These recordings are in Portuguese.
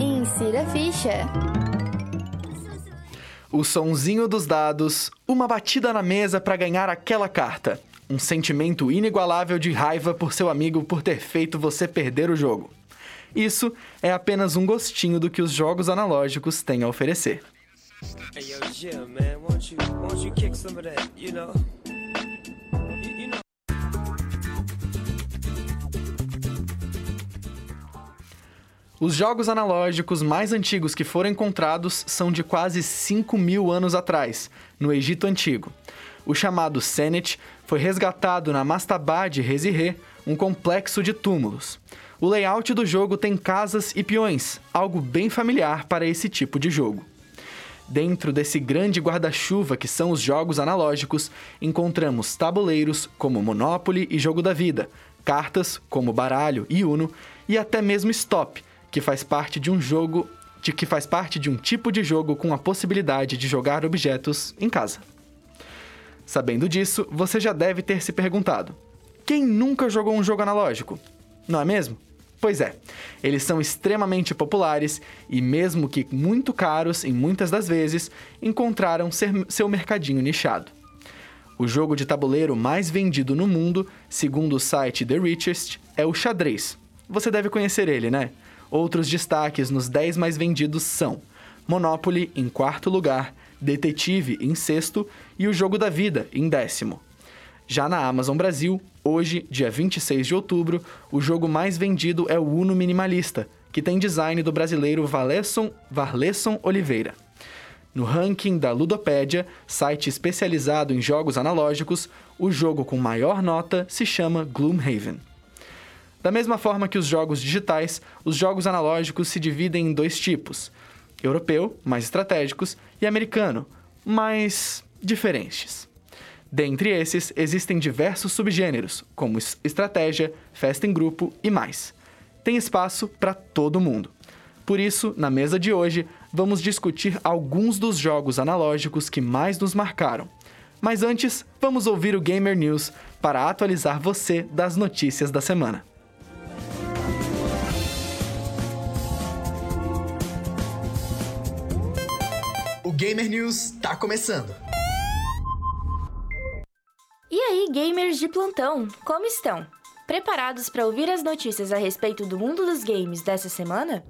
Insira ficha. O sonzinho dos dados, uma batida na mesa para ganhar aquela carta. Um sentimento inigualável de raiva por seu amigo por ter feito você perder o jogo. Isso é apenas um gostinho do que os jogos analógicos têm a oferecer. Hey yo, Jim, man, won't you, won't you kick some of that, you know? You, Os jogos analógicos mais antigos que foram encontrados são de quase 5 mil anos atrás, no Egito Antigo. O chamado Senet foi resgatado na Mastabad Reziré, um complexo de túmulos. O layout do jogo tem casas e peões, algo bem familiar para esse tipo de jogo. Dentro desse grande guarda-chuva que são os jogos analógicos, encontramos tabuleiros como Monopoly e Jogo da Vida, cartas como Baralho e Uno e até mesmo Stop, que faz parte de um jogo de que faz parte de um tipo de jogo com a possibilidade de jogar objetos em casa. Sabendo disso, você já deve ter se perguntado: quem nunca jogou um jogo analógico? Não é mesmo? Pois é, eles são extremamente populares e, mesmo que muito caros em muitas das vezes, encontraram seu mercadinho nichado. O jogo de tabuleiro mais vendido no mundo, segundo o site The Richest, é o xadrez. Você deve conhecer ele, né? Outros destaques nos 10 mais vendidos são Monopoly em quarto lugar, Detetive em sexto e o Jogo da Vida em décimo. Já na Amazon Brasil, hoje, dia 26 de outubro, o jogo mais vendido é o Uno Minimalista, que tem design do brasileiro Valesson, Varlesson Oliveira. No ranking da Ludopédia, site especializado em jogos analógicos, o jogo com maior nota se chama Gloomhaven. Da mesma forma que os jogos digitais, os jogos analógicos se dividem em dois tipos: europeu, mais estratégicos, e americano, mais diferentes. Dentre esses, existem diversos subgêneros, como es- estratégia, festa em grupo e mais. Tem espaço para todo mundo. Por isso, na mesa de hoje, vamos discutir alguns dos jogos analógicos que mais nos marcaram. Mas antes, vamos ouvir o Gamer News para atualizar você das notícias da semana. Gamer News tá começando. E aí, gamers de plantão, como estão? Preparados para ouvir as notícias a respeito do mundo dos games dessa semana?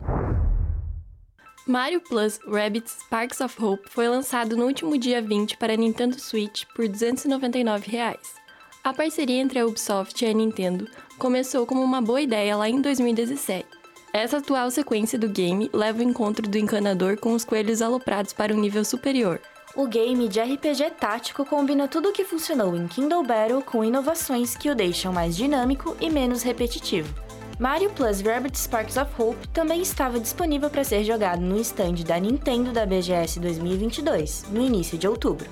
Mario Plus Rabbids Sparks of Hope foi lançado no último dia 20 para Nintendo Switch por 299 reais. A parceria entre a Ubisoft e a Nintendo começou como uma boa ideia lá em 2017. Essa atual sequência do game leva o encontro do encanador com os coelhos aloprados para um nível superior. O game de RPG tático combina tudo o que funcionou em Kindle Battle com inovações que o deixam mais dinâmico e menos repetitivo. Mario Plus Rabbids Sparks of Hope também estava disponível para ser jogado no stand da Nintendo da BGS 2022, no início de outubro.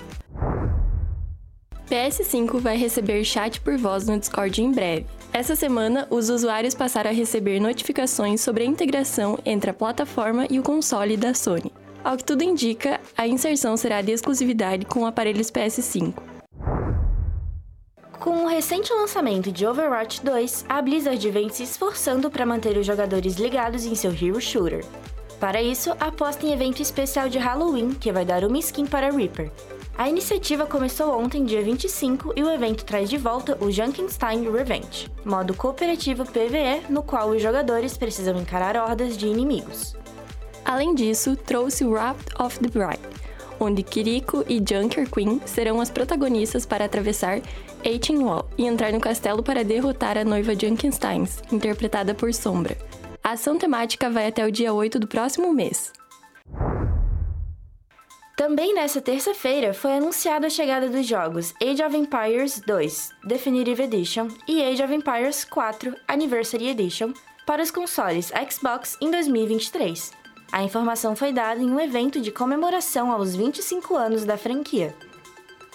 PS5 vai receber chat por voz no Discord em breve. Essa semana, os usuários passaram a receber notificações sobre a integração entre a plataforma e o console da Sony. Ao que tudo indica, a inserção será de exclusividade com aparelhos PS5. Com o recente lançamento de Overwatch 2, a Blizzard vem se esforçando para manter os jogadores ligados em seu Hero Shooter. Para isso, aposta em evento especial de Halloween, que vai dar uma skin para Reaper. A iniciativa começou ontem, dia 25, e o evento traz de volta o Junkenstein Revenge, modo cooperativo PvE no qual os jogadores precisam encarar hordas de inimigos. Além disso, trouxe o Wrath of the Bride, onde Kiriko e Junker Queen serão as protagonistas para atravessar Eighteen Wall e entrar no castelo para derrotar a noiva Junkensteins, interpretada por Sombra. A ação temática vai até o dia 8 do próximo mês. Também nessa terça-feira foi anunciada a chegada dos jogos Age of Empires 2 Definitive Edition e Age of Empires 4 Anniversary Edition para os consoles Xbox em 2023. A informação foi dada em um evento de comemoração aos 25 anos da franquia.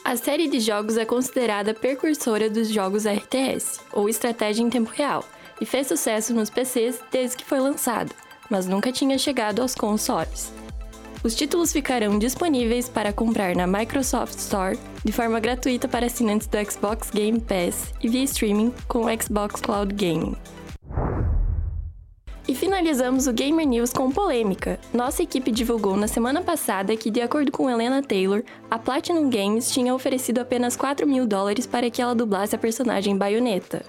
A série de jogos é considerada precursora dos jogos RTS, ou estratégia em tempo real, e fez sucesso nos PCs desde que foi lançado, mas nunca tinha chegado aos consoles. Os títulos ficarão disponíveis para comprar na Microsoft Store de forma gratuita para assinantes do Xbox Game Pass e via streaming com o Xbox Cloud Gaming. E finalizamos o Gamer News com polêmica. Nossa equipe divulgou na semana passada que, de acordo com Helena Taylor, a Platinum Games tinha oferecido apenas 4 mil dólares para que ela dublasse a personagem Bayonetta.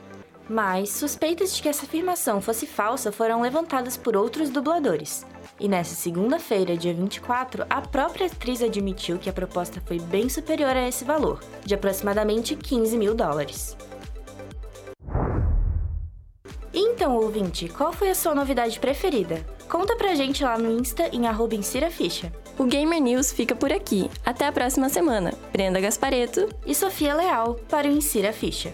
Mas suspeitas de que essa afirmação fosse falsa foram levantadas por outros dubladores. E nessa segunda-feira, dia 24, a própria atriz admitiu que a proposta foi bem superior a esse valor, de aproximadamente 15 mil dólares. Então, ouvinte, qual foi a sua novidade preferida? Conta pra gente lá no Insta em arroba Insira Ficha. O Gamer News fica por aqui. Até a próxima semana. Brenda Gaspareto. E Sofia Leal para o Insira Ficha.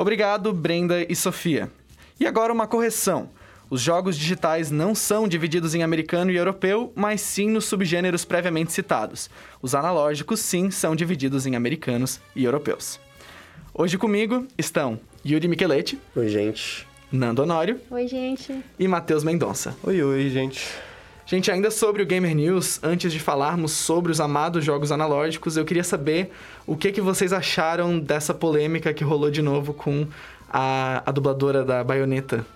Obrigado, Brenda e Sofia. E agora uma correção. Os jogos digitais não são divididos em americano e europeu, mas sim nos subgêneros previamente citados. Os analógicos, sim, são divididos em americanos e europeus. Hoje comigo estão Yuri Micheletti, Oi, gente. Nando Honório Oi, gente. e Matheus Mendonça. Oi, oi, gente. Gente, ainda sobre o Gamer News, antes de falarmos sobre os amados jogos analógicos, eu queria saber o que, que vocês acharam dessa polêmica que rolou de novo com a, a dubladora da Bayonetta.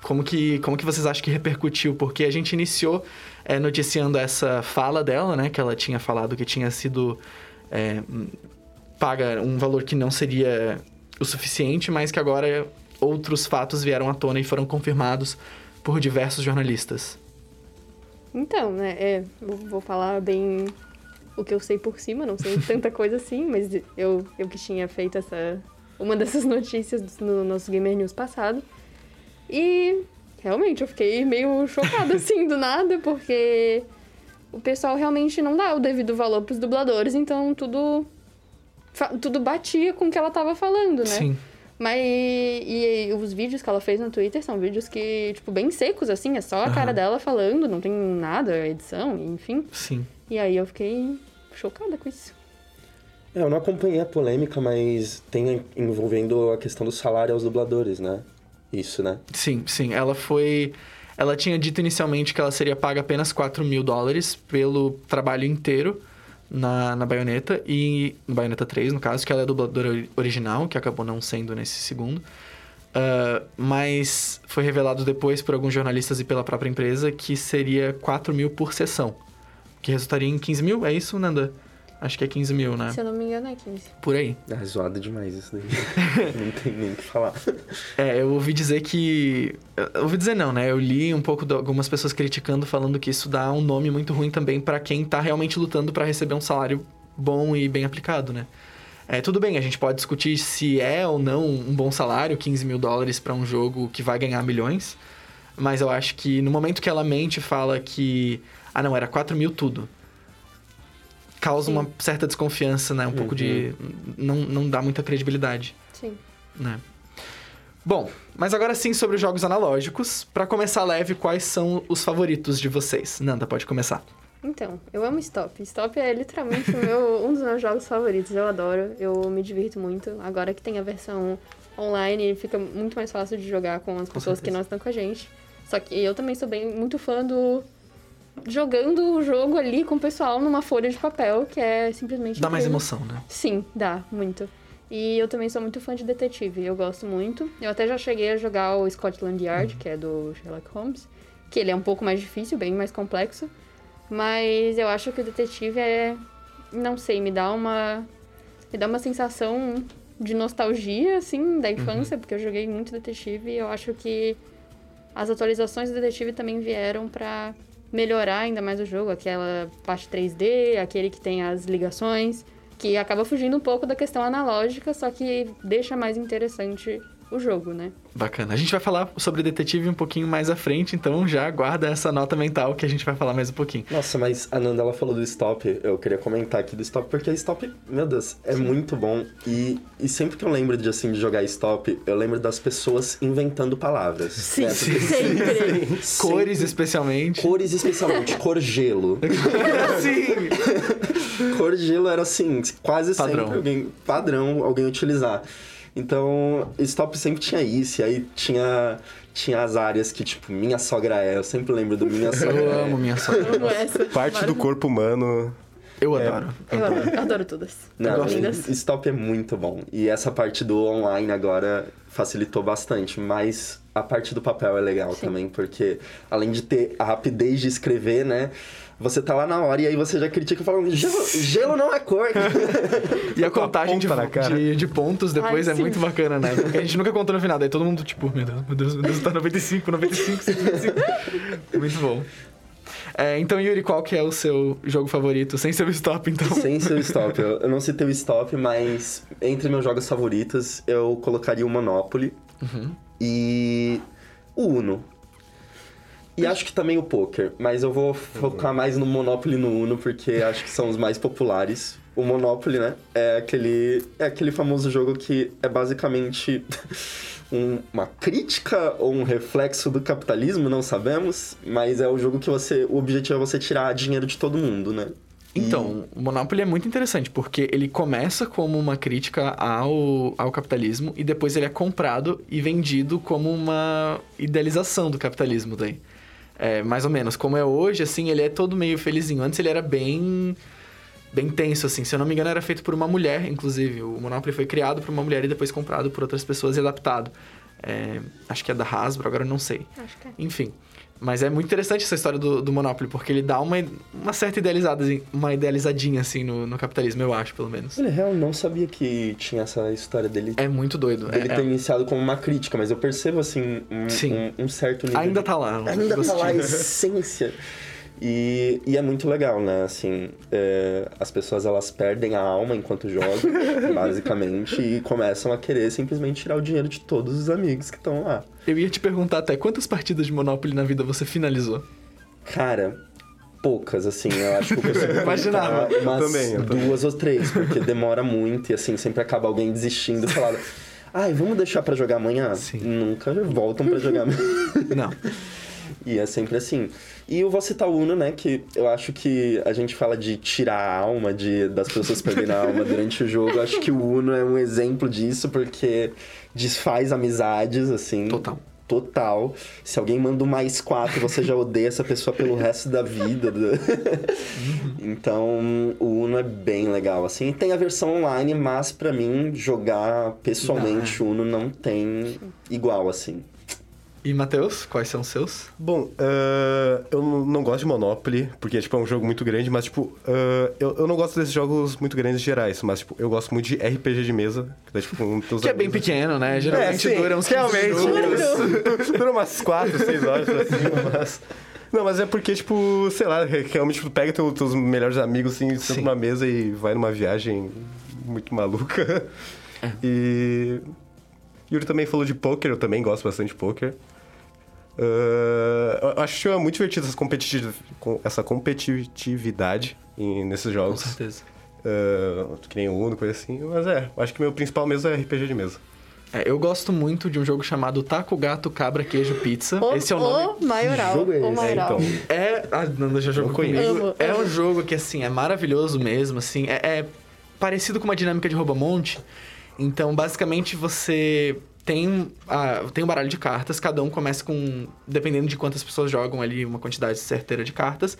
Como que, como que vocês acham que repercutiu? Porque a gente iniciou é, noticiando essa fala dela, né? Que ela tinha falado que tinha sido é, paga um valor que não seria o suficiente, mas que agora outros fatos vieram à tona e foram confirmados por diversos jornalistas. Então, né, é, vou, falar bem o que eu sei por cima, não sei tanta coisa assim, mas eu, eu que tinha feito essa uma dessas notícias no nosso Gamer News passado. E realmente eu fiquei meio chocada assim do nada, porque o pessoal realmente não dá o devido valor pros dubladores, então tudo tudo batia com o que ela tava falando, né? Sim. Mas e, e os vídeos que ela fez no Twitter são vídeos que, tipo, bem secos, assim, é só a cara Aham. dela falando, não tem nada, edição, enfim. Sim. E aí eu fiquei chocada com isso. É, eu não acompanhei a polêmica, mas tem envolvendo a questão do salário aos dubladores, né? Isso, né? Sim, sim. Ela foi. Ela tinha dito inicialmente que ela seria paga apenas 4 mil dólares pelo trabalho inteiro na, na Bayonetta. E. No Bayonetta 3, no caso, que ela é a dubladora ori- original, que acabou não sendo nesse segundo. Ah, mas foi revelado depois por alguns jornalistas e pela própria empresa que seria 4 mil por sessão. Que resultaria em 15 mil? É isso, Nanda? Acho que é 15 mil, né? Se eu não me engano, é 15. Por aí. É zoado demais isso daí. não tem nem o que falar. É, eu ouvi dizer que. Eu ouvi dizer não, né? Eu li um pouco de algumas pessoas criticando, falando que isso dá um nome muito ruim também pra quem tá realmente lutando pra receber um salário bom e bem aplicado, né? É, tudo bem, a gente pode discutir se é ou não um bom salário, 15 mil dólares pra um jogo que vai ganhar milhões. Mas eu acho que no momento que ela mente e fala que. Ah, não, era 4 mil tudo. Causa Sim. uma certa desconfiança, né? Um pouco de. Não, não dá muita credibilidade Sim. né? Bom, mas agora sim sobre os jogos analógicos. Pra começar leve, quais são os favoritos de vocês? Nanda, pode começar. Então, eu amo Stop. Stop é literalmente meu- um dos meus jogos favoritos. Eu adoro, eu me divirto muito. Agora que tem a versão online, fica muito mais fácil de jogar com as pessoas que não estão com a gente. Só que eu também sou bem muito fã do jogando o jogo ali com o pessoal numa folha de papel, que é simplesmente Dá mais incrível. emoção, né? Sim, dá, muito. E eu também sou muito fã de detetive, eu gosto muito. Eu até já cheguei a jogar o Scotland Yard, que é do Sherlock Holmes, que ele é um pouco mais difícil, bem mais complexo. Mas eu acho que o detetive é. Não sei, me dá uma. Me dá uma sensação de nostalgia, assim, da infância, porque eu joguei muito detetive e eu acho que as atualizações do detetive também vieram pra melhorar ainda mais o jogo, aquela parte 3D, aquele que tem as ligações, que acaba fugindo um pouco da questão analógica, só que deixa mais interessante o jogo, né? Bacana. A gente vai falar sobre detetive um pouquinho mais à frente, então já guarda essa nota mental que a gente vai falar mais um pouquinho. Nossa, mas a Nanda, ela falou do Stop. Eu queria comentar aqui do Stop, porque Stop, meu Deus, é muito bom. E, e sempre que eu lembro de, assim, de jogar Stop, eu lembro das pessoas inventando palavras. Sim, né? Porque sempre. Cores, especialmente. Cores especialmente, cor gelo. Sim! Cor gelo era assim, quase Padrão. sempre alguém padrão alguém utilizar. Então, Stop sempre tinha isso, e aí tinha tinha as áreas que tipo minha sogra é, eu sempre lembro do minha sogra. Eu é. amo minha sogra. Amo essa. Parte do corpo humano. Eu É, adoro. Eu adoro, adoro todas. Não. Stop é muito bom. E essa parte do online agora facilitou bastante, mas a parte do papel é legal Sim. também, porque além de ter a rapidez de escrever, né? Você tá lá na hora e aí você já critica falando, gelo, gelo não é cor. E a contagem de, de, de pontos depois Ai, é sim. muito bacana, né? Porque a gente nunca contou no final, daí todo mundo, tipo, meu Deus, meu Deus, meu Deus, tá 95, 95, 125. muito bom. É, então, Yuri, qual que é o seu jogo favorito? Sem seu stop, então. Sem seu stop. Eu, eu não citei o stop, mas entre meus jogos favoritos, eu colocaria o Monopoly e o Uno. E acho que também o poker, mas eu vou focar mais no Monopoly e no Uno, porque acho que são os mais populares. O Monopoly, né, é aquele, é aquele famoso jogo que é basicamente um- uma crítica ou um reflexo do capitalismo, não sabemos, mas é o jogo que você, o objetivo é você tirar dinheiro de todo mundo, né? Então, o Monopoly é muito interessante, porque ele começa como uma crítica ao, ao capitalismo e depois ele é comprado e vendido como uma idealização do capitalismo daí. É, mais ou menos. Como é hoje, assim, ele é todo meio felizinho. Antes ele era bem... Bem tenso, assim. Se eu não me engano, era feito por uma mulher, inclusive. O Monopoly foi criado por uma mulher e depois comprado por outras pessoas e adaptado. É, acho que é da Hasbro, agora eu não sei. Acho que é. Enfim. Mas é muito interessante essa história do, do Monopoly, porque ele dá uma, uma certa idealizada, uma idealizadinha, assim, no, no capitalismo, eu acho, pelo menos. Olha, real, não sabia que tinha essa história dele. É muito doido. Dele É- ter é- iniciado como uma crítica, mas eu percebo, assim, um, Sim. um- um certo nível. Ainda de- tá lá. Ainda tá lá a essência. E, e é muito legal, né? Assim, é, as pessoas elas perdem a alma enquanto jogam, basicamente, e começam a querer simplesmente tirar o dinheiro de todos os amigos que estão lá. Eu ia te perguntar até quantas partidas de Monopoly na vida você finalizou? Cara, poucas, assim, eu acho que eu consigo Imaginava. umas Também, eu também. duas ou três, porque demora muito e, assim, sempre acaba alguém desistindo e falando... Ai, vamos deixar pra jogar amanhã? Sim. Nunca voltam pra jogar amanhã. Não. E é sempre assim. E eu vou citar o Uno, né? Que eu acho que a gente fala de tirar a alma, de, das pessoas perderem a alma durante o jogo. Eu acho que o Uno é um exemplo disso, porque desfaz amizades, assim. Total. Total. Se alguém manda um mais quatro, você já odeia essa pessoa pelo resto da vida. então, o Uno é bem legal, assim. Tem a versão online, mas pra mim, jogar pessoalmente o Uno não tem igual, assim. E, Matheus, quais são os seus? Bom, ah, eu não gosto de Monopoly, porque tipo, é um jogo muito grande, mas tipo, ah, eu, eu não gosto desses jogos muito grandes gerais, mas tipo, eu gosto muito de RPG de mesa, que, é, tipo, um Que é bem pequeno, né? Geralmente sim, dura uns 15 realmente. Dura umas 4, 6 horas assim, mas... Não, mas é porque, tipo, sei lá, realmente tu pega teu, teus melhores amigos, assim, senta numa mesa e vai numa viagem muito maluca. É. E... Yuri também falou de poker, eu também gosto bastante de poker. Ah, eu acho que é muito divertido essa, competitiv... com- essa competitividade em- nesses Com jogos. certeza. Ah, que nem o Uno, coisa assim. Mas é, acho que meu principal mesmo é RPG de mesa. É, eu gosto muito de um jogo chamado Taco, Gato, Cabra, Queijo, Pizza. O, Esse é o nome. o maioral. Que jogo é o esse? maioral. então. É. A Nanda já jogou comigo. Amo, é amo. um jogo que, assim, é maravilhoso mesmo, assim. É, é parecido com uma dinâmica de rouba-monte. Então, basicamente, você tem, ah, tem um baralho de cartas. Cada um começa com... Dependendo de quantas pessoas jogam ali, uma quantidade certeira de cartas.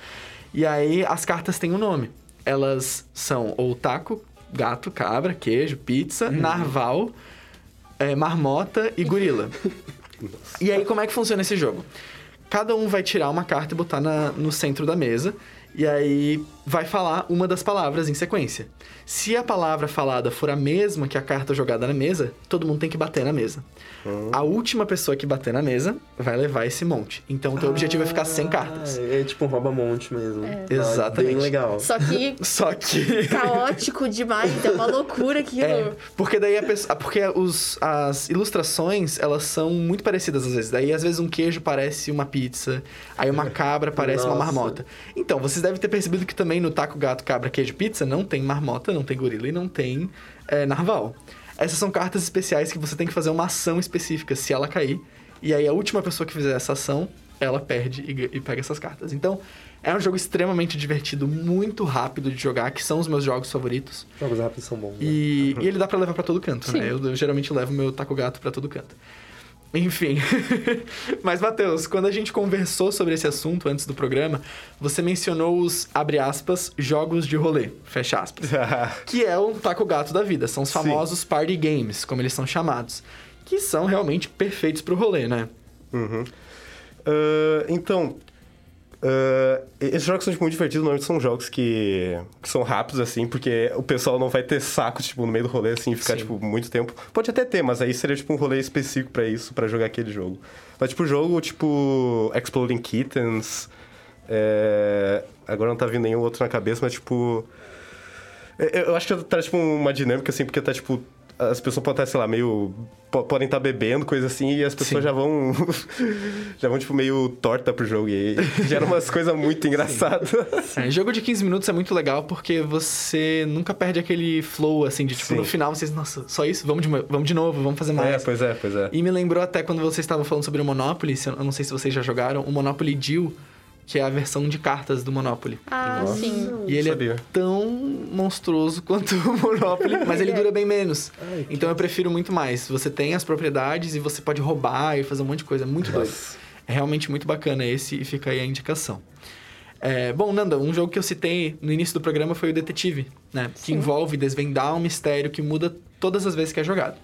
E aí, as cartas têm um nome. Elas são ou taco, gato, cabra, queijo, pizza, narval, é, marmota e gorila. E aí, como é que funciona esse jogo? Cada um vai tirar uma carta e botar na- no centro da mesa. E aí vai falar uma das palavras em sequência. Se a palavra falada for a mesma que a carta jogada na mesa, todo mundo tem que bater na mesa. A última pessoa que bater na mesa vai levar esse monte. Então o teu objetivo é ficar sem cartas. Ah, é tipo um rouba-monte mesmo. É. Ah, Exatamente. Bem legal. Só que Só que. caótico demais, é uma loucura aquilo. É, porque daí a pessoa. Porque os, as ilustrações, elas são muito parecidas às vezes. Daí, às vezes, um queijo parece uma pizza, aí uma cabra parece uma Nossa. marmota. Então, vocês devem ter percebido que também no taco, gato, cabra, queijo, pizza não tem marmota, não tem gorila e não tem é, narval. Essas são cartas especiais que você tem que fazer uma ação específica se ela cair. E aí, a última pessoa que fizer essa ação, ela perde e, e pega essas cartas. Então, é um jogo extremamente divertido, muito rápido de jogar, que são os meus jogos favoritos. Jogos rápidos são bons. né? E, e ele dá pra levar pra todo canto, Sim. né? Eu, eu geralmente levo meu taco gato pra todo canto. Enfim. Mas, Matheus, quando a gente conversou sobre esse assunto antes do programa, você mencionou os, abre aspas, jogos de rolê, fecha aspas. que é o taco gato da vida. São os Sim. famosos party games, como eles são chamados. Que são realmente perfeitos pro rolê, né? Ah, então, ah, esses jogos são tipo, muito divertidos, normalmente são jogos que, que são rápidos, assim, porque o pessoal não vai ter saco, tipo, no meio do rolê, assim, e ficar, Sim. tipo, muito tempo. Pode até ter, mas aí seria, tipo, um rolê específico pra isso, pra jogar aquele jogo. Mas, tipo, jogo, tipo, Exploding Kittens, é, agora não tá vindo nenhum outro na cabeça, mas, tipo... Eu eu acho que tá, tipo, uma dinâmica, assim, porque tá, tipo... As pessoas podem estar, sei lá, meio... po- Podem estar bebendo, coisa assim, e as pessoas Sim. já vão... já vão, tipo, meio torta pro jogo. E gera umas coisas muito engraçadas. É, jogo de 15 minutos é muito legal porque você nunca perde aquele flow, assim, de tipo, Sim. no final vocês, nossa, só isso? Vamos de, mo- vamos de novo, vamos fazer É, mais. pois é, pois é. E me lembrou até quando vocês estavam falando sobre o Monopoly, eu não sei se vocês já jogaram, o Monopoly Deal, que é a versão de cartas do Monopoly. Ah, Nossa. sim. E ele sabia. é tão monstruoso quanto o Monopoly, mas ele dura bem menos. Então eu prefiro muito mais. Você tem as propriedades e você pode roubar e fazer um monte de coisa. É muito doido. É realmente muito bacana esse e fica aí a indicação. É, bom, Nanda, um jogo que eu citei no início do programa foi o Detetive, né? Que Sim. envolve desvendar um mistério que muda todas as vezes que é jogado.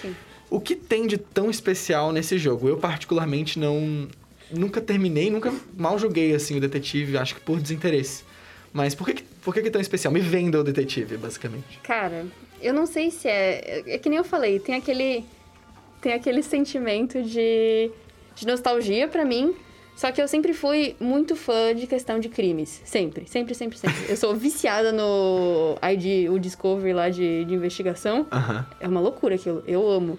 Sim. O que tem de tão especial nesse jogo? Eu, particularmente, não. Nunca terminei, nunca mal joguei assim o detetive, acho que por desinteresse. Mas por que, por que, que é tão especial? Me venda o detetive, basicamente. Cara, eu não sei se é. É que nem eu falei, tem aquele. Tem aquele sentimento de, de nostalgia pra mim. Só que eu sempre fui muito fã de questão de crimes. Sempre, sempre, sempre, sempre. Eu sou viciada no ID, o Discovery lá de, de investigação. Aham. É uma loucura aquilo. Eu amo.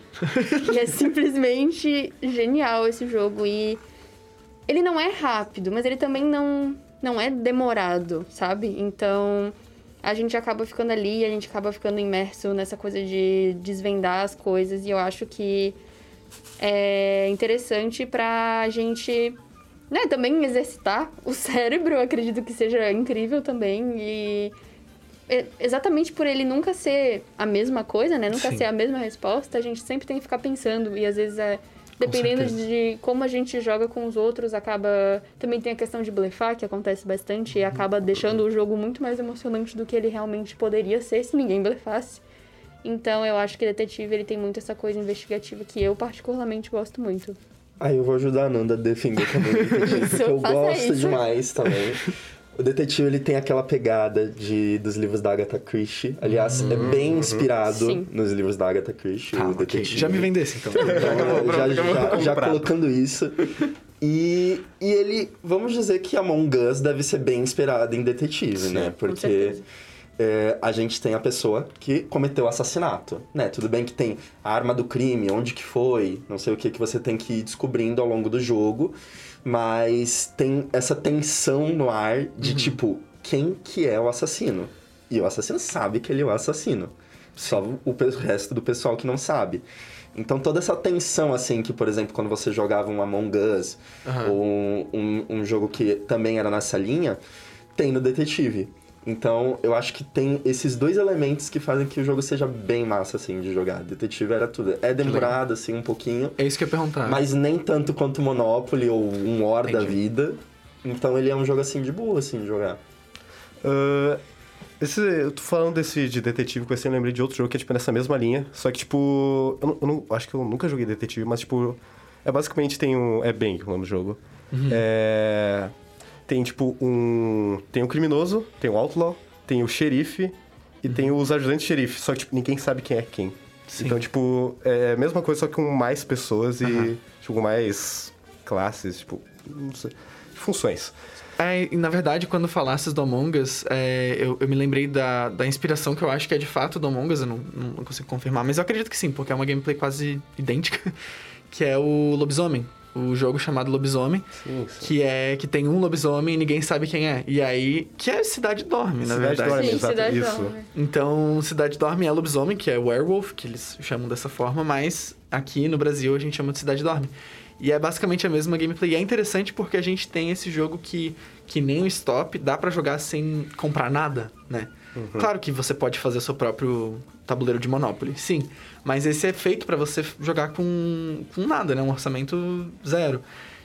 e é simplesmente genial esse jogo. E ele não é rápido, mas ele também não, não é demorado, sabe? Então a gente acaba ficando ali, a gente acaba ficando imerso nessa coisa de desvendar as coisas. E eu acho que é interessante pra gente. Né, também exercitar o cérebro, eu acredito que seja incrível também. E exatamente por ele nunca ser a mesma coisa, né? Nunca Sim. ser a mesma resposta, a gente sempre tem que ficar pensando. E às vezes é. Dependendo de como a gente joga com os outros, acaba. Também tem a questão de blefar, que acontece bastante, e acaba deixando o jogo muito mais emocionante do que ele realmente poderia ser se ninguém blefasse. Então eu acho que Detetive ele tem muito essa coisa investigativa que eu particularmente gosto muito. Aí eu vou ajudar a Nanda a defender também o detetive, Isso, porque eu gosto isso. demais também. O detetive, ele tem aquela pegada de, dos livros da Agatha Christie. Aliás, é bem inspirado Sim. nos livros da Agatha Christie, Tá, o detetive. Já me vendesse, então. Então, Pronto, já, acabou já, já colocando isso. E, e ele, vamos dizer que Among Us deve ser bem inspirado em detetive, né? Porque certeza. é, a gente tem a pessoa que cometeu o assassinato, né? Tudo bem que tem a arma do crime, onde que foi, não sei o que que você tem que ir descobrindo ao longo do jogo, mas tem essa tensão no ar de tipo, quem que é o assassino? E o assassino sabe que ele é o assassino. Só o resto do pessoal que não sabe. Então toda essa tensão, assim, que, por exemplo, quando você jogava um Among Us, Aham. ou um, um, um jogo que também era nessa linha, tem no Detetive. Então, eu acho que tem esses dois elementos que fazem que o jogo seja bem massa, assim, de jogar. Detetive era tudo. É demorado, assim, um pouquinho, É isso que eu ia perguntar. mas nem tanto quanto Monopoly ou um War da Entendi. vida. Então, ele é um jogo, assim, de boa, assim, de jogar. Ah, esse, eu tô falando desse de detetive que eu sempre lembrei de outro jogo que é tipo nessa mesma linha. Só que, tipo, eu, não, eu não- acho que eu nunca joguei detetive, mas, tipo, é basicamente tem um. É bem o nome do jogo. É. Tem, tipo, um. Tem um criminoso, tem um outlaw, tem o xerife e tem os ajudantes xerife. Só que, tipo, ninguém sabe quem é quem. Sim. Então, tipo, é a mesma coisa, só que com mais pessoas e, Aham. tipo, com mais classes, tipo, não sei, funções. É, na verdade, quando falasses do Among Us, é, eu, eu me lembrei da, da inspiração que eu acho que é de fato do Among Us, eu não, não consigo confirmar, mas eu acredito que sim, porque é uma gameplay quase idêntica, que é o Lobisomem. O jogo chamado Lobisomem, Sim, sim. que é que tem um lobisomem e ninguém sabe quem é. E aí, que é Cidade Dorme, na Cidade verdade. Dorme. Sim, exato, Cidade isso. Dorme. Então, Cidade Dorme é lobisomem, que é werewolf, que eles chamam dessa forma, mas aqui no Brasil a gente chama de Cidade Dorme. E é basicamente a mesma gameplay. E é interessante porque a gente tem esse jogo que, que nem o Stop, dá pra jogar sem comprar nada, né? Claro que você pode fazer o seu próprio tabuleiro de Monopoly, sim. Mas esse é feito pra você jogar com, com nada, né? Um orçamento zero.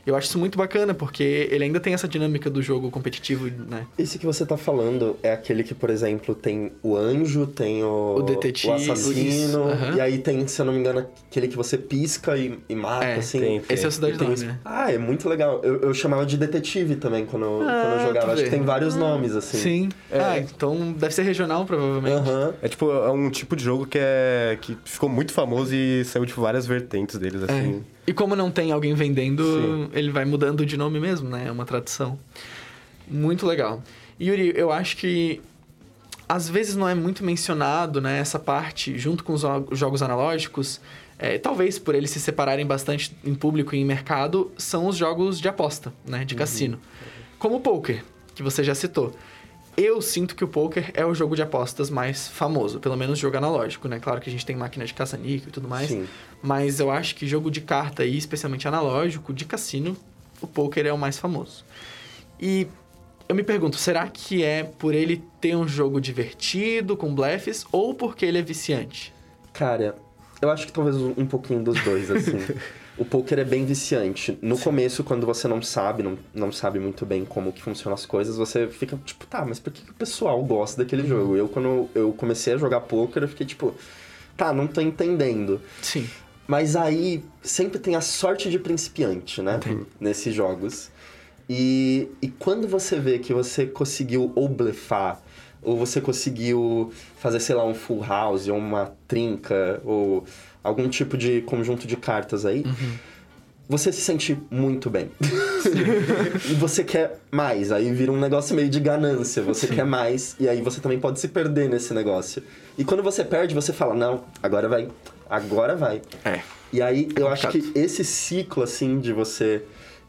Eu acho isso muito bacana, porque ele ainda tem essa dinâmica do jogo competitivo, né? Esse que você tá falando é aquele que, por exemplo, tem o anjo, tem o, O detetive, o assassino, aham. e aí tem, se eu não me engano, aquele que você pisca e, e mata, É, assim. tem, Esse é o Cidade E tem né? Ah, é muito legal. Eu, eu chamava de detetive também quando, quando eu Ah, jogava. tu Acho vê. que tem vários nomes, assim. Sim. Ah, então deve ser regional, provavelmente. Aham. É tipo, é um tipo de jogo que é. que ficou muito famoso e saiu de várias vertentes deles, assim. É. E como não tem alguém vendendo, ele vai mudando de nome mesmo, né? É uma tradição. Muito legal. Yuri, eu acho que às vezes não é muito mencionado, né? Essa parte, junto com os jo- jogos analógicos, é, talvez por eles se separarem bastante em público e em mercado, são os jogos de aposta, né? De cassino. Como o poker, que você já citou. Eu sinto que o poker é o jogo de apostas mais famoso, pelo menos jogo analógico, né? Claro que a gente tem máquina de caça-níquel e tudo mais. Sim. Mas eu acho que jogo de carta e especialmente analógico, de cassino, o poker é o mais famoso. E eu me pergunto, será que é por ele ter um jogo divertido, com blefs, ou porque ele é viciante? Cara, eu acho que talvez um pouquinho dos dois, assim. o poker é bem viciante. No começo, quando você não sabe, não, não sabe muito bem como que funcionam as coisas, você fica tipo, tá, mas por que, que o pessoal gosta daquele jogo? Eu, quando eu comecei a jogar poker, eu fiquei tipo, tá, não tô entendendo. Sim. Mas aí sempre tem a sorte de principiante, né? Nesses jogos. E, e quando você vê que você conseguiu ou blefar, ou você conseguiu fazer, sei lá, um full house, ou uma trinca, ou algum tipo de conjunto de cartas aí, você se sente muito bem. e você quer mais, aí vira um negócio meio de ganância, você quer mais, e aí você também pode se perder nesse negócio. E quando você perde, você fala, não, agora vai, agora vai. É. E aí eu acho que esse ciclo, assim, de você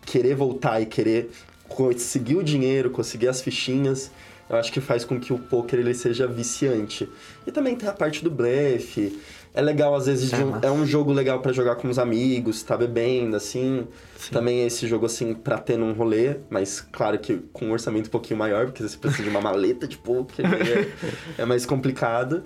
querer voltar e querer conseguir o dinheiro, conseguir as fichinhas, eu acho que faz com que o poker ele seja viciante. E também tem a parte do blefe. É legal, às vezes, É um- é um jogo legal pra jogar com os amigos, tá bebendo, assim. Também é esse jogo, assim, pra ter num rolê, mas claro que com um orçamento um pouquinho maior, porque você precisa de uma maleta de poker, aí é, é mais complicado.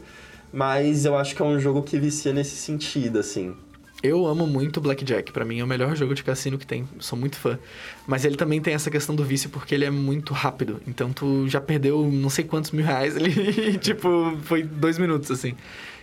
Mas eu acho que é um jogo que vicia nesse sentido, assim. Eu amo muito Blackjack, pra mim é o melhor jogo de cassino que tem, sou muito fã. Mas ele também tem essa questão do vício porque ele é muito rápido. Então tu já perdeu não sei quantos mil reais ali, tipo, foi dois minutos assim.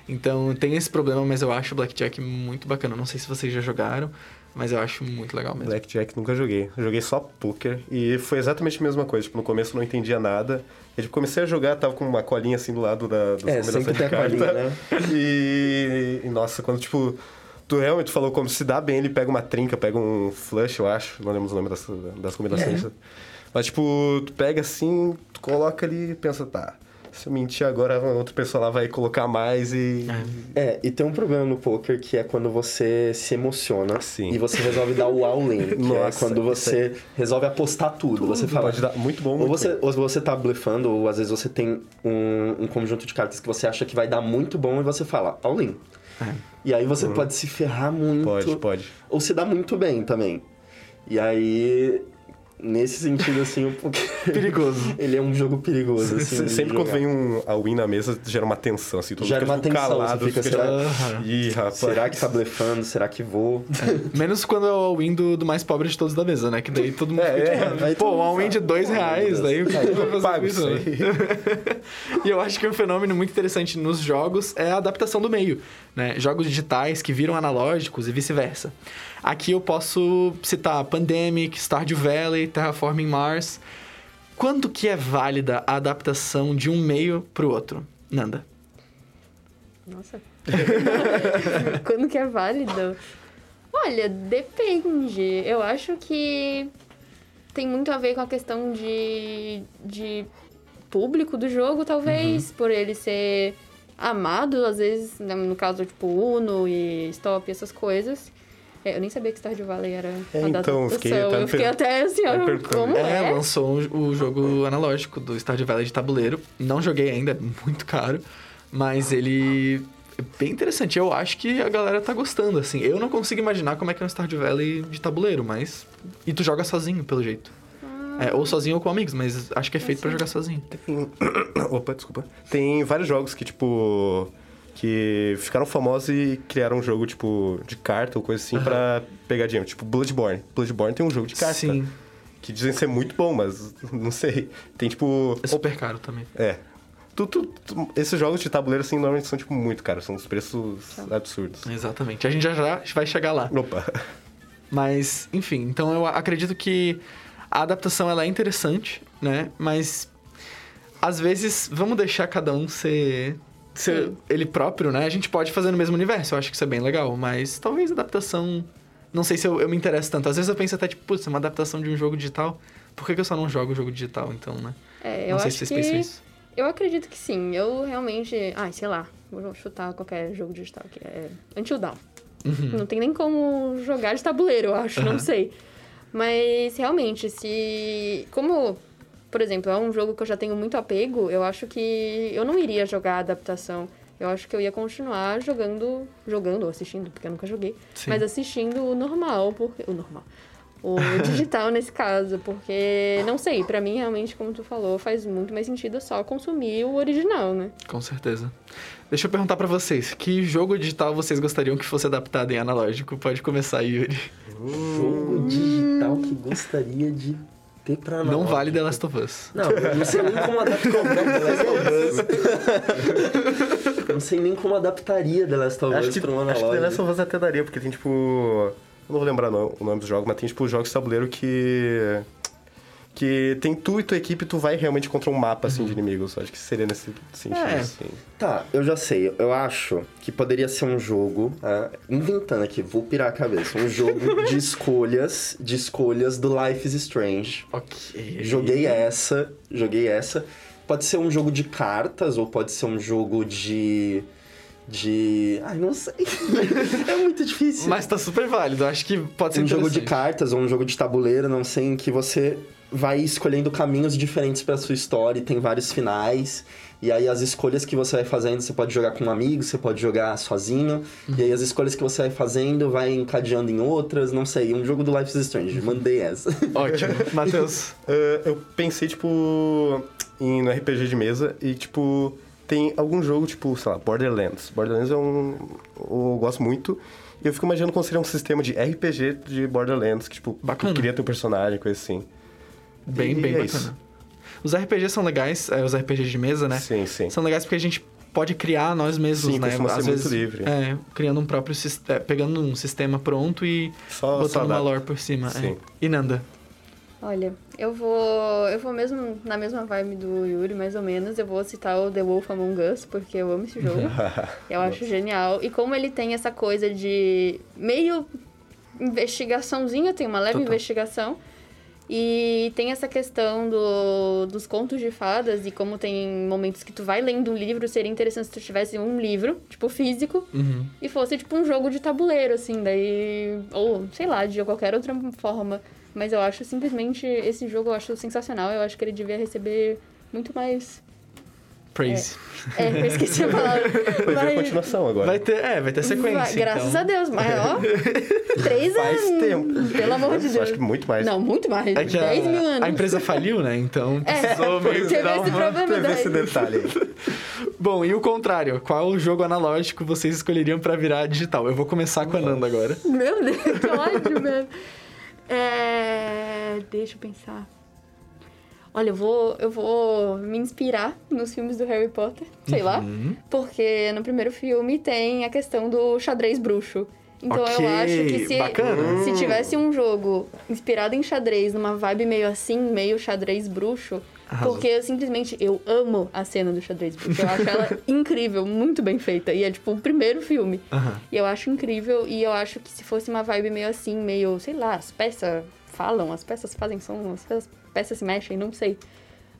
Então tem esse problema, mas eu acho o Blackjack muito bacana. Não sei se vocês já jogaram, mas eu acho muito legal mesmo. Blackjack nunca joguei. Eu joguei só poker e foi exatamente a mesma coisa. Tipo, no começo eu não entendia nada. E tipo, comecei a jogar, tava com uma colinha assim do lado da, das É, combinações sempre de carta. colinha, né? E, e, nossa, quando tipo. Tu realmente falou como se dá bem, ele pega uma trinca, pega um flush, eu acho. Não lembro os nomes das, das combinações. É. Mas, tipo, tu pega assim, tu coloca ali e pensa, tá. Se eu mentir agora, outra pessoa lá vai colocar mais e. É, e tem um problema no poker que é quando você se emociona Sim. e você resolve dar o all-in, que Nossa, é quando você resolve apostar tudo. Você Tudo fala, pode dar muito bom, ou muito você, ruim. ou você tá blefando, ou às vezes você tem um, um conjunto de cartas que você acha que vai dar muito bom e você fala all-in. E aí você pode se ferrar muito. Pode, pode. Ou se dá muito bem também. E aí, nesse sentido, assim, um pouco... Perigoso. Ele é um jogo perigoso, assim. Sempre quando jogar. vem um all-in na mesa, gera uma tensão, assim. Todo Gera mundo uma fica, tipo, tensão, calado, fica, fica, será- tipo, Ih, rapaz. Será que tá blefando? Será que vou? Menos quando é o all-in do, do mais pobre de todos da mesa, né? Que daí todo mundo É, fica, é, tipo, aí pô, um all-in de dois "Pô, meu reais, daí pago isso, né? E eu acho que um fenômeno muito interessante nos jogos é a adaptação do meio, né? Jogos digitais que viram analógicos e vice-versa. Aqui eu posso citar Pandemic, Stardew Valley, Terraforming Mars. Quando que é válida a adaptação de um meio pro outro? Nanda. Nossa. Quando que é válido? Olha, depende. Eu acho que tem muito a ver com a questão de, de público do jogo, talvez, por ele ser amado, às vezes, né, no caso, tipo, Uno e Stop, essas coisas. É, eu nem sabia que Stardew Valley era É, a então, eu fiquei Eu fiquei per- até assim, ó, como É, é? lançou o jogo analógico do Stardew Valley de tabuleiro. Não joguei ainda, é muito caro. Mas ele é bem interessante. Eu acho que a galera tá gostando, assim. Eu não consigo imaginar como é que é um Stardew Valley de tabuleiro, mas... E tu joga sozinho, pelo jeito. É, ou sozinho ou com amigos, mas acho que é feito pra jogar sozinho. Tem... Opa, desculpa. Tem vários jogos que, tipo... Que ficaram famosos e criaram um jogo, tipo, de carta ou coisa assim pra pegar dinheiro. Tipo, Bloodborne. Bloodborne tem um jogo de carta. Sim. Que dizem ser muito bom, mas não sei. Tem, tipo... É super caro também. É. Tu, tu- tu- esses jogos de tabuleiro, assim, normalmente são, tipo, muito caros. São dos preços absurdos. Exatamente. A gente já já vai chegar lá. Opa. Mas, enfim, então eu acredito que a adaptação ela é interessante, né? Mas às vezes vamos deixar cada um ser, ser Sim. ele próprio, né? A gente pode fazer no mesmo universo, eu acho que isso é bem legal, mas talvez adaptação. Não sei se eu, eu me interesso tanto. Às vezes eu penso até, tipo, putz, é uma adaptação de um jogo digital. Por que, que eu só não jogo jogo digital, então, né? É, eu não sei acho se vocês que... pensam isso. Eu acredito que sim. Eu realmente... Ai, sei lá. Vou chutar qualquer jogo digital que é... Until Dawn. Não tem nem como jogar de tabuleiro, eu acho. Não Aham. sei. Mas, realmente, se... Como, por exemplo, é um jogo que eu já tenho muito apego, eu acho que eu não iria jogar a adaptação. Eu acho que eu ia continuar jogando... Jogando ou assistindo, porque eu nunca joguei. Sim. Mas assistindo o normal, porque... O normal. O digital nesse caso, porque, não sei, pra mim realmente, como tu falou, faz muito mais sentido só consumir o original, né? Com certeza. Deixa eu perguntar pra vocês, que jogo digital vocês gostariam que fosse adaptado em analógico? Pode começar, Yuri. Jogo digital que gostaria de ter pra Não analógico. vale The Last of Us. Não, eu não sei nem como adaptar The Last of Us. Eu não sei nem como adaptaria The Last of Acho Us que, pra um acho que The analógico. Last of Us até daria, porque tem, tipo... Eu não vou lembrar o nome dos jogos, mas tem, tipo, jogos de tabuleiro que... Que tem tu e tua equipe, tu vai realmente contra um mapa, assim, de inimigos. Acho que seria nesse sentido, É. assim. Tá, eu já sei. Eu acho que poderia ser um jogo, ah, inventando aqui, vou pirar a cabeça, um jogo de escolhas, de escolhas do Life is Strange. Ok. Joguei essa, joguei essa. Pode ser um jogo de cartas ou pode ser um jogo de de, ai, não sei. é muito difícil. Mas tá super válido, acho que pode ser um jogo de cartas ou um jogo de tabuleiro, não sei, em que você vai escolhendo caminhos diferentes pra sua história e tem vários finais. E aí as escolhas que você vai fazendo, você pode jogar com um amigo, você pode jogar sozinho. E aí as escolhas que você vai fazendo vai encadeando em outras, não sei, um jogo do Life is Strange. Mandei essa. Ótimo. Matheus. Ah, eu pensei, tipo, em, no RPG de mesa e, tipo, tem algum jogo, tipo, sei lá, Borderlands. Borderlands é um... Eu gosto muito. E eu fico imaginando como seria um sistema de RPG de Borderlands, que, tipo, Bacana. cria teu personagem, coisa assim. Bem, E bem é bacana. isso. Os RPGs são legais, é, os RPGs de mesa, né? Sim, sim. São legais porque a gente pode criar nós mesmos, Sim, né? ser muito livre. É, criando um próprio sistema, pegando um sistema pronto e Só, só botando uma adapta. lore por cima. é. Sim. E Nanda? Olha, eu vou. Eu vou mesmo na mesma vibe do Yuri, mais ou menos. Eu vou citar o The Wolf Among Us, porque eu amo esse jogo. eu acho genial. E como ele tem essa coisa de meio investigaçãozinha, tem uma leve Total. investigação. E tem essa questão do, dos contos de fadas e como tem momentos que tu vai lendo um livro, seria interessante se tu tivesse um livro, tipo, físico, Uhum. e fosse tipo um jogo de tabuleiro, assim, daí. Ou, sei lá, de qualquer outra forma. Mas eu acho simplesmente. Esse jogo eu acho sensacional. Eu acho que ele devia receber muito mais. Praise. É, eu esqueci a palavra. Vai ver a continuação agora. Vai ter, é, vai ter sequência. Vai- graças então. a Deus, mas ó. Três Faz anos. tempo. Pelo amor de Eu Deus. acho que muito mais. Não, muito mais. É que 10 mil a, anos. a empresa faliu, né? Então É, precisou meio que teve dar esse uma... problema Teve esse detalhe aí. Bom, e o contrário, qual jogo analógico vocês escolheriam pra virar digital? Eu vou começar com a Nanda agora. Meu Deus, que ódio mesmo. É... Deixa eu pensar. Olha, eu vou, eu vou me inspirar nos filmes do Harry Potter, sei lá. Uhum. Porque no primeiro filme tem a questão do xadrez bruxo. Então Ok, eu acho que se, bacana. se tivesse um jogo inspirado em xadrez, numa vibe meio assim, meio xadrez bruxo, Arrasou. porque eu simplesmente eu amo a cena do xadrez bruxo. Eu acho ela incrível, muito bem feita. E é tipo o primeiro filme. Aham. E eu acho incrível, e eu acho que se fosse uma vibe meio assim, meio, sei lá, as peças falam, as peças fazem som, as peças, peças se mexem, não sei.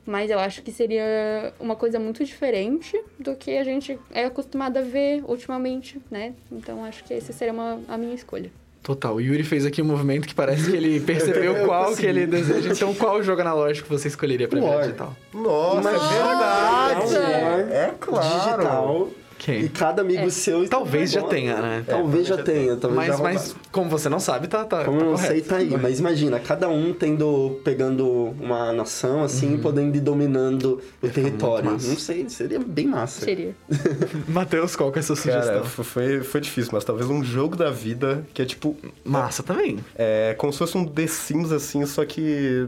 Mas eu acho que seria uma coisa muito diferente do que a gente é acostumado a ver ultimamente, né? Então acho que essa seria uma, a minha escolha. Total. O Yuri fez aqui um movimento que parece que ele percebeu Eu qual consegui. que ele deseja. Então, qual jogo analógico você escolheria pra virar War. digital? Nossa, é Imagina, verdade! War, É claro! Digital. E cada amigo É. seu... Talvez já tenha, né? Talvez já tenha, talvez já Mas, mas como você não sabe, tá, tá, Como tá eu não correto. sei, tá aí. Mas imagina, cada um tendo, pegando uma nação, assim, podendo ir dominando o território. Uhum. muito massa. Não sei, seria bem massa. Seria. Matheus, qual que é a sua Cara, sugestão? f- foi, foi difícil, mas talvez um jogo da vida que é tipo. Massa também. É como se fosse um The Sims, assim, só que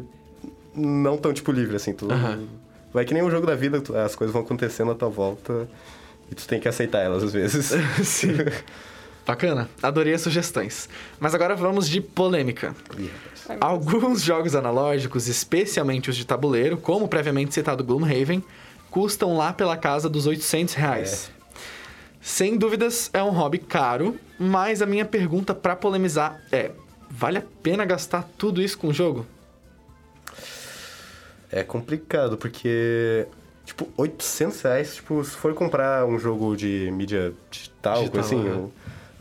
não tão, tipo, livre, assim. Tu, Aham. Vai que nem um jogo da vida, as coisas vão acontecendo à tua volta e tu tem que aceitar elas às vezes. Sim. Bacana, adorei as sugestões. Mas agora vamos de polêmica. Alguns jogos analógicos, especialmente os de tabuleiro, como previamente citado Gloomhaven, custam lá pela casa dos 800 reais. Sem dúvidas, é um hobby caro, mas a minha pergunta pra polemizar é: vale a pena gastar tudo isso com o jogo? É complicado, porque, tipo, 800 reais, tipo, se for comprar um jogo de mídia digital, Digital, assim, é.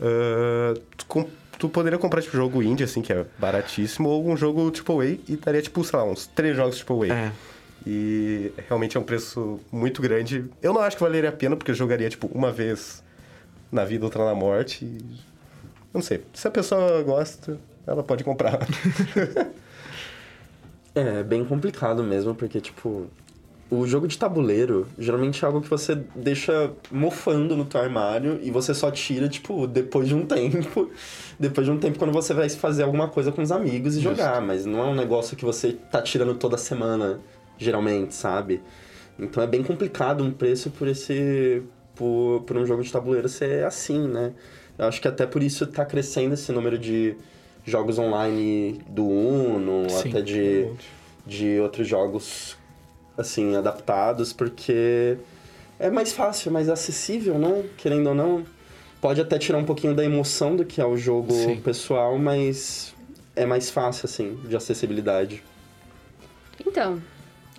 ah, tu, tu poderia comprar, tipo, jogo indie, assim, que é baratíssimo, ou um jogo AAA e daria, tipo, sei lá, uns três jogos AAA. É. E realmente é um preço muito grande. Eu não acho que valeria a pena, porque eu jogaria, tipo, uma vez na vida, outra na morte. E... Não sei. Se a pessoa gosta, ela pode comprar. É, bem complicado mesmo, porque, tipo, o jogo de tabuleiro geralmente é algo que você deixa mofando no teu armário e você só tira, tipo, depois de um tempo. Depois de um tempo, quando você vai fazer alguma coisa com os amigos e jogar. Mas não é um negócio que você tá tirando toda semana, geralmente, sabe? Então é bem complicado um preço por esse. por, por um jogo de tabuleiro ser assim, né? Eu acho que até por isso tá crescendo esse número de jogos online do Uno, Sim, até de, de outros jogos assim, adaptados, porque é mais fácil, é mais acessível, né? Querendo ou não. Pode até tirar um pouquinho da emoção do que é o jogo Sim. pessoal, mas é mais fácil, assim, de acessibilidade. Então,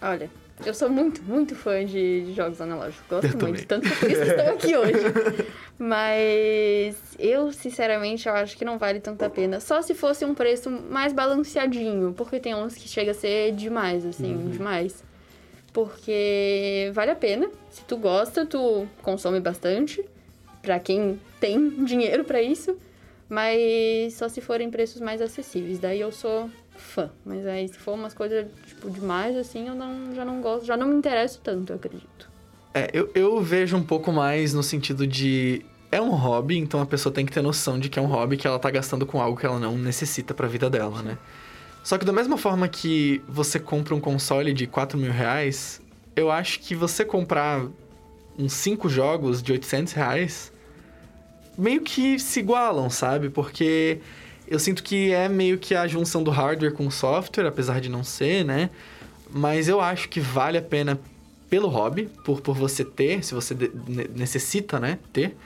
olha, eu sou muito, muito fã de, de jogos analógicos. Gosto Eu muito, também. tanto que por isso que estou aqui hoje. Mas eu, sinceramente, eu acho que não vale tanta pena. Só se fosse um preço mais balanceadinho, porque tem uns que chega a ser demais, assim, demais. Porque vale a pena. Se tu gosta, tu consome bastante. Pra quem tem dinheiro pra isso. Mas só se forem preços mais acessíveis. Daí eu sou fã. Mas aí se for umas coisas, tipo, demais, assim, eu não, já não gosto, já não me interesso tanto, eu acredito. É, eu, eu vejo um pouco mais no sentido de. É um hobby, então a pessoa tem que ter noção de que é um hobby que ela tá gastando com algo que ela não necessita pra vida dela, né? Só que da mesma forma que você compra um console de 4 mil reais, eu acho que você comprar uns 5 jogos de 800 reais meio que se igualam, sabe? Porque eu sinto que é meio que a junção do hardware com o software, apesar de não ser, né? Mas eu acho que vale a pena pelo hobby, por, por você ter, se você necessita, né, ter.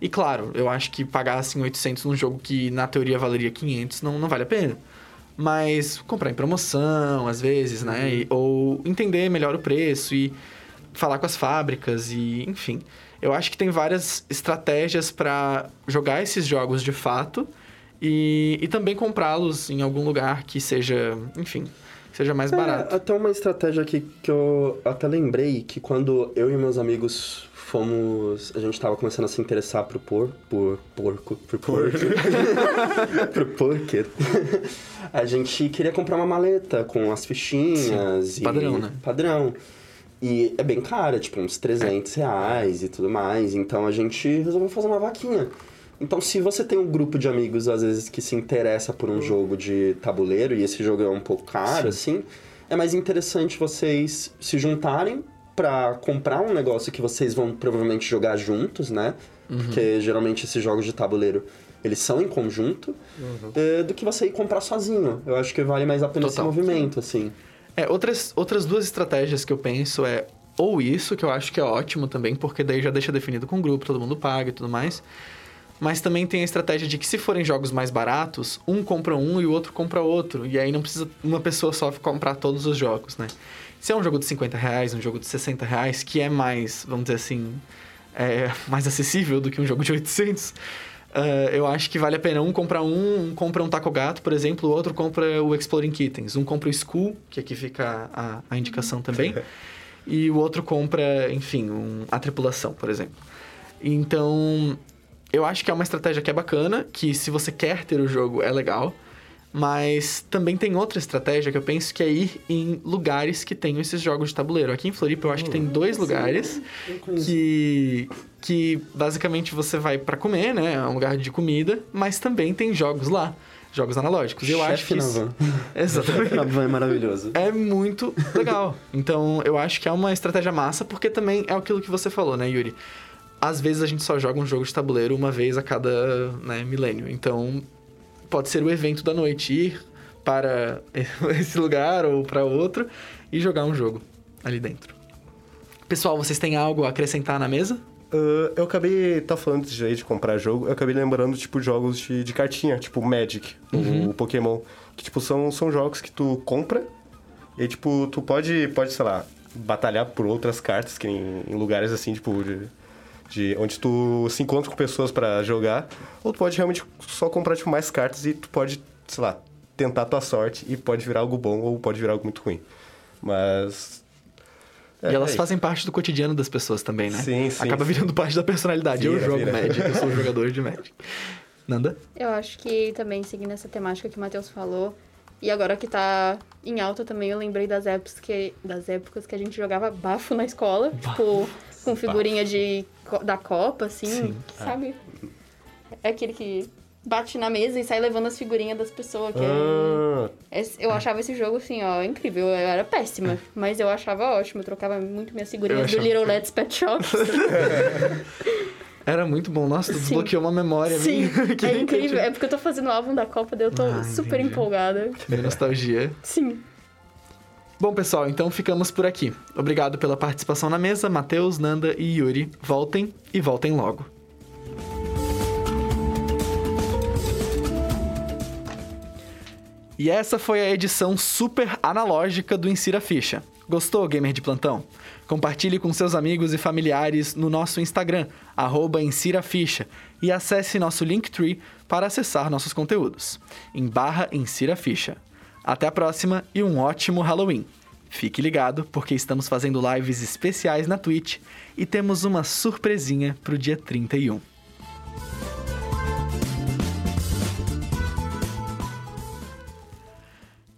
E claro, eu acho que pagar assim 800 num jogo que na teoria valeria 500 não, não vale a pena. Mas comprar em promoção, às vezes, né? E- ou entender melhor o preço e falar com as fábricas e, enfim. Eu acho que tem várias estratégias para jogar esses jogos de fato e, e também comprá-los em algum lugar que seja, enfim, seja mais barato. É, até uma estratégia aqui que eu até lembrei que quando eu e meus amigos fomos. A gente tava começando a se interessar por por. por porco. Por porco. poker. A gente queria comprar uma maleta com as fichinhas. Sim, e- padrão, né? Padrão. E é bem cara, tipo uns 300 reais e tudo mais. Então a gente resolveu fazer uma vaquinha. Então, se você tem um grupo de amigos, às vezes, que se interessa por um jogo de tabuleiro, e esse jogo é um pouco caro, assim, é mais interessante vocês se juntarem pra comprar um negócio que vocês vão provavelmente jogar juntos, né? Porque geralmente esses jogos de tabuleiro, eles são em conjunto, eh, do que você ir comprar sozinho. Eu acho que vale mais a pena esse Total. movimento, assim. É, outras, outras duas estratégias que eu penso é ou isso, que eu acho que é ótimo também, porque daí já deixa definido com o grupo, todo mundo paga e tudo mais. Mas também tem a estratégia de que se forem jogos mais baratos, um compra um e o outro compra outro. E aí não precisa uma pessoa só comprar todos os jogos, né? Se é um jogo de 50 reais, um jogo de 60 reais, que é mais, vamos dizer assim, é, mais acessível do que um jogo de 800, ah, eu acho que vale a pena um comprar um, um compra um Taco Gato, por exemplo, o outro compra o Exploring Kittens. Um compra o School, que aqui fica a, a indicação também, e o outro compra, enfim, um- a Tripulação, por exemplo. Então, eu acho que é uma estratégia que é bacana, que se você quer ter o jogo é legal. Mas também tem outra estratégia que eu penso que é ir em lugares que tenham esses jogos de tabuleiro. Aqui em Floripa eu acho que tem dois lugares que, que basicamente você vai pra comer, né? É um lugar de comida, mas também tem jogos lá. Jogos analógicos. E eu acho Chefe que. na isso- van. Exatamente. Na van é maravilhoso. É muito legal. Então, eu acho que é uma estratégia massa, porque também é aquilo que você falou, né, Yuri? Às vezes a gente só joga um jogo de tabuleiro uma vez a cada né, milênio. Então, pode ser o evento da noite, ir para esse lugar ou para outro e jogar um jogo ali dentro. Pessoal, vocês têm algo a acrescentar na mesa? Ah, eu acabei, tá falando aí de comprar jogo, eu acabei lembrando, tipo, jogos de, de cartinha, tipo Magic, o Pokémon. Que, tipo, são, são jogos que tu compra e, tipo, tu pode, pode, sei lá, batalhar por outras cartas, que em, em lugares assim, tipo, de, de onde tu se encontra com pessoas pra jogar. Ou tu pode realmente só comprar, tipo, mais cartas e tu pode, sei lá, tentar a tua sorte e pode virar algo bom ou pode virar algo muito ruim. Mas... é, e elas é fazem parte do cotidiano das pessoas também, né? Sim, sim, Acaba sim. virando parte da personalidade. eu Vira, jogo vira. Magic, eu sou jogador de Magic. Nanda? Eu acho que também, seguindo essa temática que o Matheus falou, e agora que tá em alta também, eu lembrei das épocas que, das épocas que a gente jogava bafo na escola, tipo, com figurinha de, da Copa, assim, Sim. sabe? É aquele que bate na mesa e sai levando as figurinhas das pessoas, que é- Ah, esse- Eu achava esse jogo, assim, ó, incrível. Eu era péssima, mas eu achava ótimo. Eu trocava muito minhas figurinhas do achava Little Let's Pet Shop. Era muito bom. Nossa, tu desbloqueou uma memória Sim, minha. que- é que incrível. É porque eu tô fazendo o álbum da Copa, daí eu tô Ah, super entendi. empolgada. Minha nostalgia. Sim. Bom, pessoal, então ficamos por aqui. Obrigado pela participação na mesa, Matheus, Nanda e Yuri. Voltem e voltem logo. E essa foi a edição super analógica do Insira Ficha. Gostou, gamer de plantão? Compartilhe com seus amigos e familiares no nosso Instagram, arroba Insira Ficha, e acesse nosso Linktree para acessar nossos conteúdos, em barra Insira Ficha. Até a próxima e um ótimo Halloween! Fique ligado, porque estamos fazendo lives especiais na Twitch e temos uma surpresinha pro dia 31.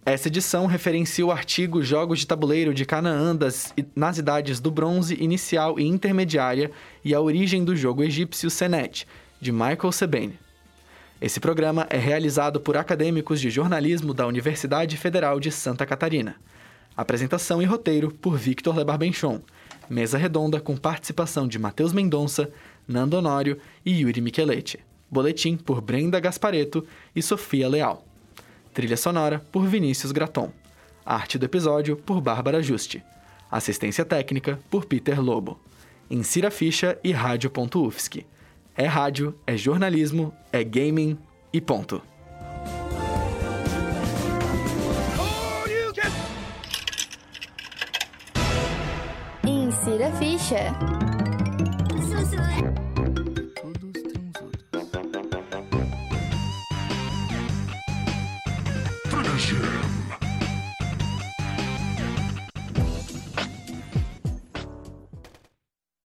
Essa edição referencia o artigo Jogos de Tabuleiro de Canaã nas idades do Bronze Inicial e Intermediária e a origem do jogo egípcio Senet, de Michael Sebane. Esse programa é realizado por acadêmicos de jornalismo da Universidade Federal de Santa Catarina. Apresentação e roteiro por Victor Lebarbenchon. Mesa redonda com participação de Matheus Mendonça, Nando Honório e Yuri Micheletti. Boletim por Brenda Gaspareto e Sofia Leal. Trilha sonora por Vinícius Graton. Arte do episódio por Bárbara Juste. Assistência técnica por Peter Lobo. Insira ficha e rádio.ufsc. É rádio, é jornalismo, é gaming e ponto. Insira ficha.